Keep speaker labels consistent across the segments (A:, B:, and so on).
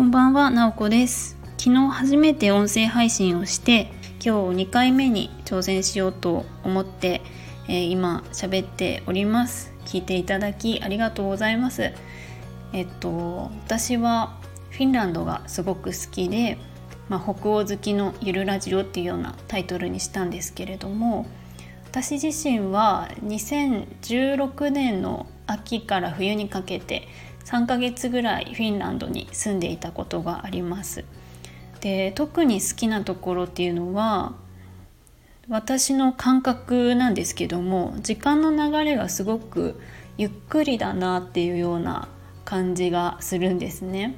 A: こんばんは、なおこです。昨日初めて音声配信をして今日2回目に挑戦しようと思って、えー、今喋っております。聞いていただきありがとうございます。えっと私はフィンランドがすごく好きで、まあ、北欧好きのゆるラジオっていうようなタイトルにしたんですけれども私自身は2016年の秋から冬にかけて3ヶ月ぐらいフィンランドに住んでいたことがあります。で特に好きなところっていうのは私の感覚なんですけども時間の流れがすごくゆっくりだなっていうような感じがするんですね。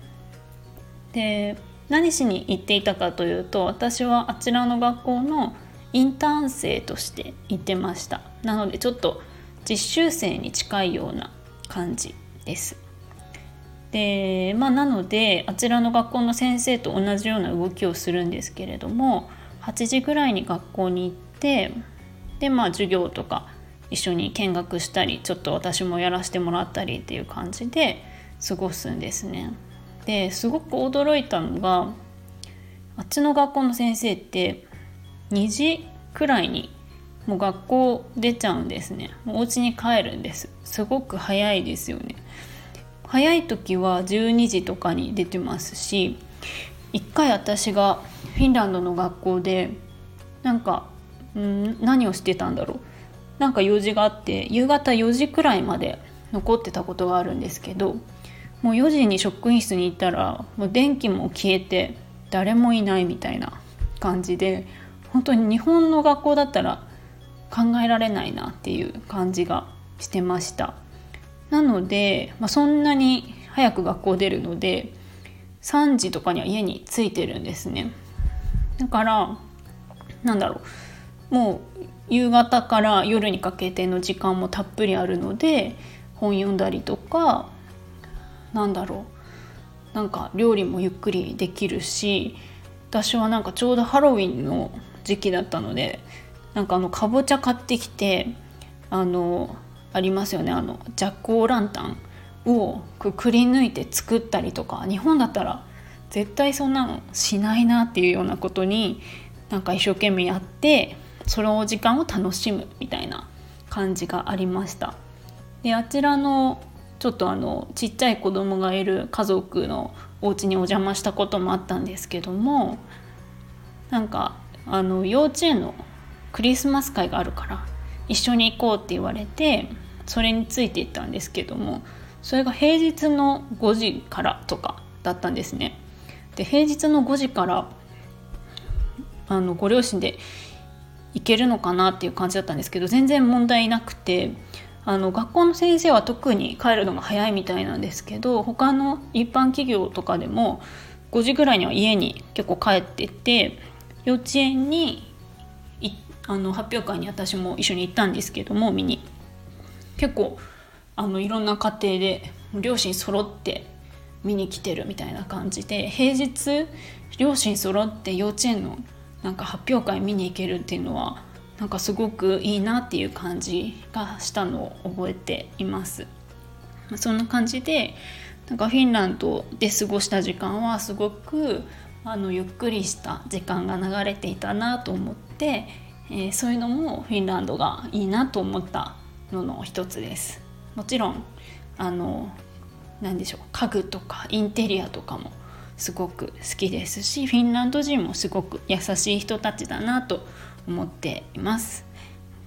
A: で何しに行っていたかというと私はあちらの学校のインターン生として行ってましたなのでちょっと実習生に近いような感じですでまあなのであちらの学校の先生と同じような動きをするんですけれども8時ぐらいに学校に行ってでまあ授業とか一緒に見学したりちょっと私もやらせてもらったりっていう感じで過ごすんですね。ですごく驚いたのがあっちの学校の先生って2時くらいにもう学校出ちゃうんですね。お家に帰るんです。すごく早いですよね。早い時は12時とかに出てますし1回私がフィンランドの学校でなんかん何をしてたんだろう。なんか用事があって夕方4時くらいまで残ってたことがあるんですけどもう4時に職員室に行ったらもう電気も消えて誰もいないみたいな感じで本当に日本の学校だったら考えられないなっていう感じがしてました。なので、まあ、そんなに早く学校出るので3時とかには家に着いてるんですね。だからなんだろうもう夕方から夜にかけての時間もたっぷりあるので本読んだりとかなんだろうなんか料理もゆっくりできるし私はなんかちょうどハロウィンの時期だったのでなんかあのかぼちゃ買ってきてあのありますよねあのジャック・オー・ランタンをくり抜いて作ったりとか日本だったら絶対そんなのしないなっていうようなことになんか一生懸命やってその時間を楽しむみたいな感じがありました。であちらのちょっとあのちっちゃい子供がいる家族のお家にお邪魔したこともあったんですけどもなんかあの幼稚園のクリスマス会があるから一緒に行こうって言われてそれについていったんですけどもそれが平日の5時からとかだったんですね。で平日の5時からあのご両親で行けるのかなっていう感じだったんですけど全然問題なくてあの学校の先生は特に帰るのが早いみたいなんですけど他の一般企業とかでも5時ぐらいには家に結構帰ってて幼稚園にあの発表会に私も一緒に行ったんですけども見に結構あのいろんな家庭で両親揃って見に来てるみたいな感じで平日両親揃って幼稚園のなんか発表会見に行けるっていうのはなんかすごくいいなっていう感じがしたのを覚えています。そんな感じでなんかフィンランドで過ごした時間はすごくあのゆっくりした時間が流れていたなと思って、えー、そういうのもフィンランドがいいなと思ったのの一つです。もちろんあの何でしょう家具とかインテリアとかもすごく好きですしフィンランド人もすごく優しい人たちだなと思っています。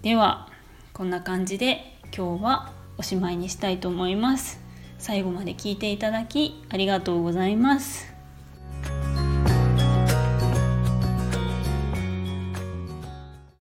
A: ではこんな感じで今日はおしまいにしたいと思います。最後まで聞いていただきありがとうございます。